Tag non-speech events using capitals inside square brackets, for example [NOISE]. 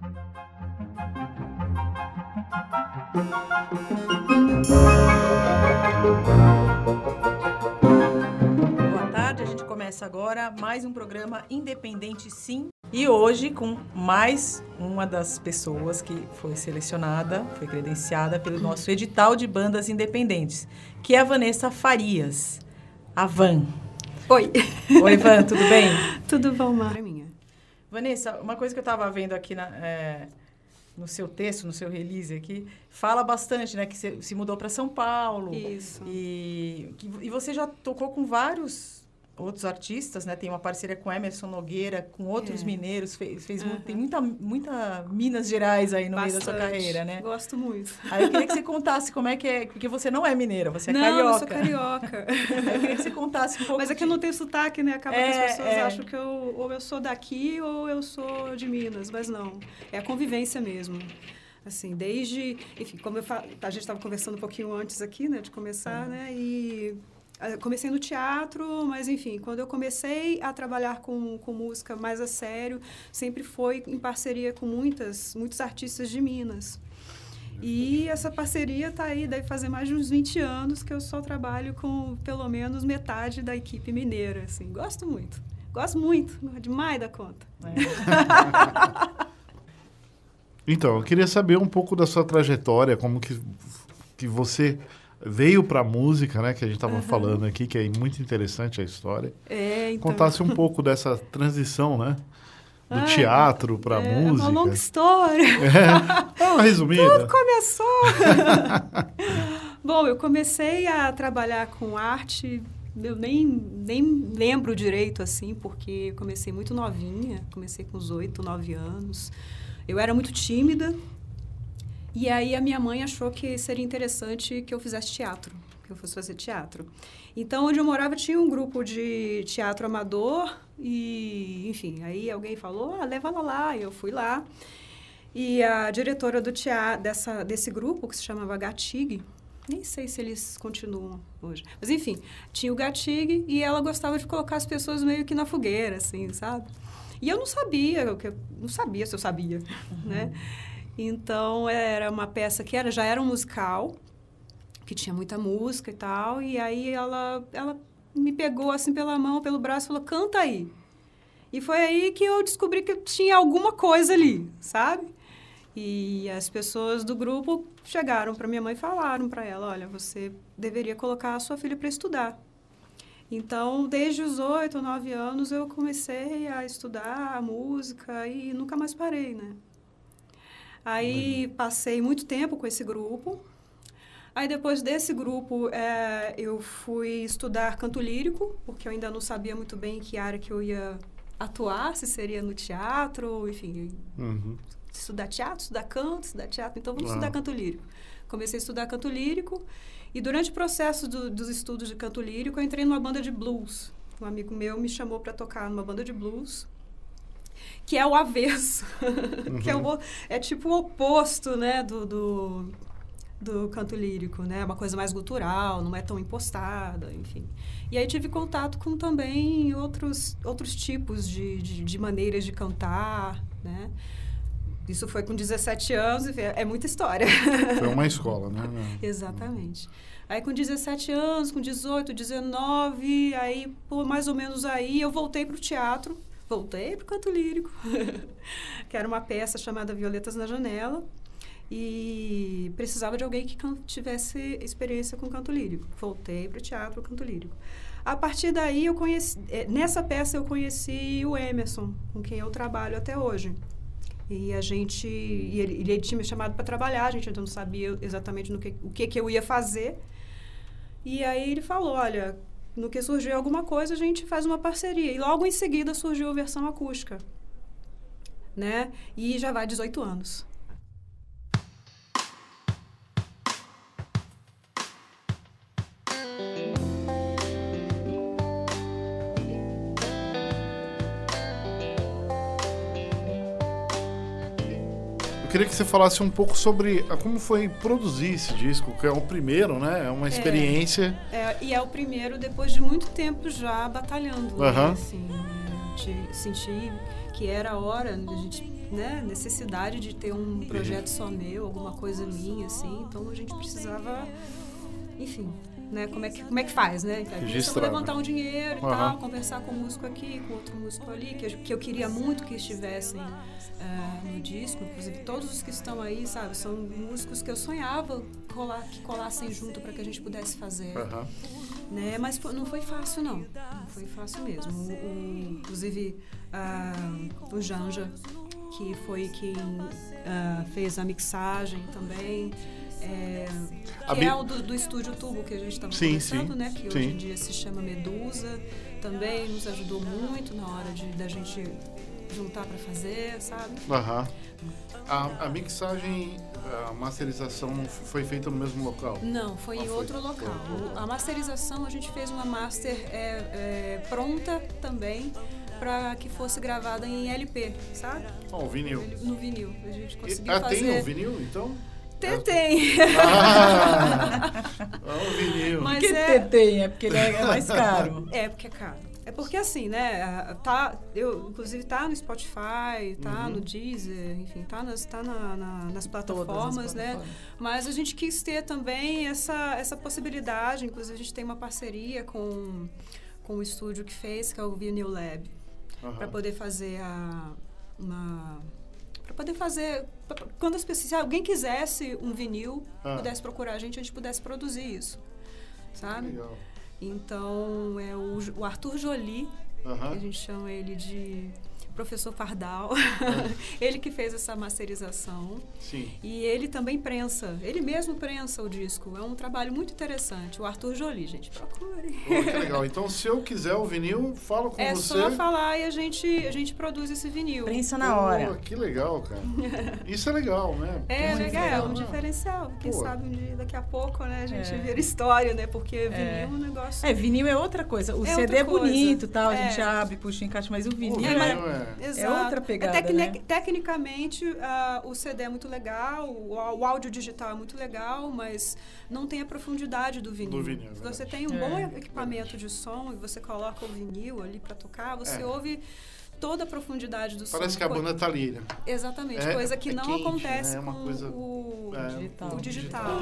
Boa tarde, a gente começa agora mais um programa Independente Sim. E hoje com mais uma das pessoas que foi selecionada, foi credenciada pelo nosso edital de bandas independentes, que é a Vanessa Farias, a Van. Oi. Oi, Van, tudo bem? [LAUGHS] Tudo bom, Mara? Vanessa, uma coisa que eu estava vendo aqui na, é, no seu texto, no seu release aqui, fala bastante, né? Que você se mudou para São Paulo. Isso. E, que, e você já tocou com vários outros artistas, né? Tem uma parceria com Emerson Nogueira, com outros É. mineiros. Fez, fez mu- Aham. Tem muita, muita Minas Gerais aí no meio da sua Bastante. carreira, né? Gosto muito. Aí eu queria que você contasse como é que é... Porque você não é mineira, você é não, carioca. eu sou carioca. [LAUGHS] Aí eu queria que você contasse um pouco Mas é que de- eu não tenho sotaque, né? Acaba que É, as pessoas é. acham que eu ou eu sou daqui ou eu sou de Minas, mas não. É a convivência mesmo. Assim, desde, enfim, como eu fa... a gente estava conversando um pouquinho antes aqui, né, de começar, Uhum. né? E comecei no teatro, mas enfim, quando eu comecei a trabalhar com, com música mais a sério, sempre foi em parceria com muitas, muitos artistas de Minas. E essa parceria está aí, deve fazer mais de uns 20 anos que eu só trabalho com pelo menos metade da equipe mineira, assim. Gosto muito. Gosto muito, demais da conta. É. [LAUGHS] Então, eu queria saber um pouco da sua trajetória, como que, que você veio para a música, né? Que a gente estava falando aqui, que é muito interessante a história. É, então. Contasse um pouco dessa transição, né? Do Ai, teatro para a é música. uma longa história. [LAUGHS] É, uma resumida. Tudo começou. [LAUGHS] Bom, eu comecei a trabalhar com arte, eu nem, nem lembro direito, assim, porque comecei muito novinha, comecei com uns oito, nove anos. Eu era muito tímida, e aí a minha mãe achou que seria interessante que eu fizesse teatro, que eu fosse fazer teatro. Então, onde eu morava tinha um grupo de teatro amador, e, enfim, aí alguém falou, ah, leva ela lá, e eu fui lá. E a diretora do teatro, dessa, desse grupo, que se chamava Gatig, nem sei se eles continuam hoje. Mas, enfim, tinha o Gatig e ela gostava de colocar as pessoas meio que na fogueira, assim, sabe? E eu não sabia, eu não sabia se eu sabia, né? Então, era uma peça que era, já era um musical, que tinha muita música e tal, e aí ela, ela me pegou assim pela mão, pelo braço falou, canta aí. E foi aí que eu descobri que tinha alguma coisa ali, sabe? E as pessoas do grupo chegaram para minha mãe e falaram para ela, olha, você deveria colocar a sua filha para estudar. Então, desde os oito, nove anos, eu comecei a estudar música e nunca mais parei, né? Aí passei muito tempo com esse grupo. Aí depois desse grupo, eh, eu fui estudar canto lírico, porque eu ainda não sabia muito bem em que área que eu ia atuar, se seria no teatro, enfim, Uhum. estudar teatro, estudar canto, estudar teatro, então vamos Ah. estudar canto lírico. Comecei a estudar canto lírico e durante o processo do- dos estudos de canto lírico, eu entrei numa banda de blues. Um amigo meu me chamou para tocar numa banda de blues, que é o avesso, [LAUGHS] que é, o, o- é tipo o oposto, né, do, do, do canto lírico, né? Uma coisa mais gutural, não é tão impostada, enfim. E aí tive contato com também outros, outros tipos de, de, de maneiras de cantar, né? Isso foi com 17 anos, enfim, é muita história. Foi uma [LAUGHS] escola, né? Exatamente. Aí com 17 anos, com 18, 19, aí por mais ou menos aí eu voltei para o teatro, voltei para o canto lírico, [LAUGHS] que era uma peça chamada Violetas na Janela, e precisava de alguém que tivesse experiência com canto lírico. Voltei para o teatro, canto lírico. A partir daí eu conheci, eh, nessa peça eu conheci o Emerson, com quem eu trabalho até hoje. E a gente, e ele, ele tinha me chamado para trabalhar, a gente ainda não sabia exatamente no que, o que, que eu ia fazer. E aí ele falou, olha, no que surgiu alguma coisa, a gente faz uma parceria. E logo em seguida surgiu a versão acústica, né? E já vai 18 anos. Queria que você falasse um pouco sobre a- como foi produzir esse disco, que é o primeiro, né? É uma experiência. É, e é o primeiro depois de muito tempo já batalhando, né? Aham. Assim, de sentir que era a hora da gente né, necessidade de ter um projeto só meu, alguma coisa minha, assim. Então a gente precisava, enfim, né? Como é que, como é que faz, né? Então, Registrar, levantar um dinheiro e Aham. tal, conversar com um músico aqui, com outro músico ali, que, eu- que eu queria muito que estivessem eh, no disco. Inclusive, todos os que estão aí, sabe, são músicos que eu sonhava colar, que colassem junto para que a gente pudesse fazer Aham. né? Mas não foi fácil, não. Não foi fácil mesmo. O, o- inclusive, ah, o Janja, que foi quem ah, fez a mixagem também, é, que é o do, do Estúdio Tubo que a gente estava conversando, sim, né? Que sim. hoje em dia se chama Medusa. Também nos ajudou muito na hora de, da gente juntar para fazer, sabe? Aham. A, a mixagem, a masterização foi feita no mesmo local? Não, foi Ah, em foi. outro local. A masterização, a gente fez uma master é, é, pronta também para que fosse gravada em LP, sabe? Ó, o vinil. No vinil. A gente E- conseguiu ah, fazer. tem o vinil, então? Tentei. Ah, [LAUGHS] o vinil. Mas que é- tem? É porque ele é mais caro. É, porque é caro. É porque assim, né? Tá, eu, inclusive tá no Spotify, tá Uhum. no Deezer, enfim, tá nas, tá na- na- nas plataformas, né? plataformas. Mas a gente quis ter também essa, essa possibilidade. Inclusive, a gente tem uma parceria com, com o estúdio que fez, que é o Vinyl Lab, Aham. para poder fazer a. Uma, para poder fazer. pra- Quando as pessoas, se alguém quisesse um vinil, Ah. pudesse procurar a gente, a gente pudesse produzir isso. Sabe? Legal. Então, é o, o Arthur Jolie, que a gente chama ele de professor Pardal, [LAUGHS] ele que fez essa masterização. Sim. E ele também prensa, ele mesmo prensa o disco. É um trabalho muito interessante. O Arthur Jolie, gente, procure. Pô, que legal. Então, se eu quiser o vinil, falo com É você. só falar e a gente, a gente produz esse vinil. Prensa na hora. que legal, cara. [LAUGHS] Isso é legal, né? É, Muito legal, é um né? diferencial. Quem Pô. sabe um dia, daqui a pouco, né, a gente É. vira história, né? Porque vinil É. é um negócio. É, vinil é outra coisa. O É CD é bonito tal, a É. gente abre, puxa, encaixa, mas o O vinil vinil é... é... Exato. outra pegada, tecni- né? Tecnicamente, ah, o CD é muito legal, o, o áudio digital é muito legal, mas não tem a profundidade do vinil. Do vinil, é Se você tem um É, bom é equipamento de som e você coloca o vinil ali para tocar, você É. ouve toda a profundidade do som. Parece que a banda tá ali, né? Exatamente, É- coisa que é não quente, acontece né? É uma com coisa- o, É, digital. o digital.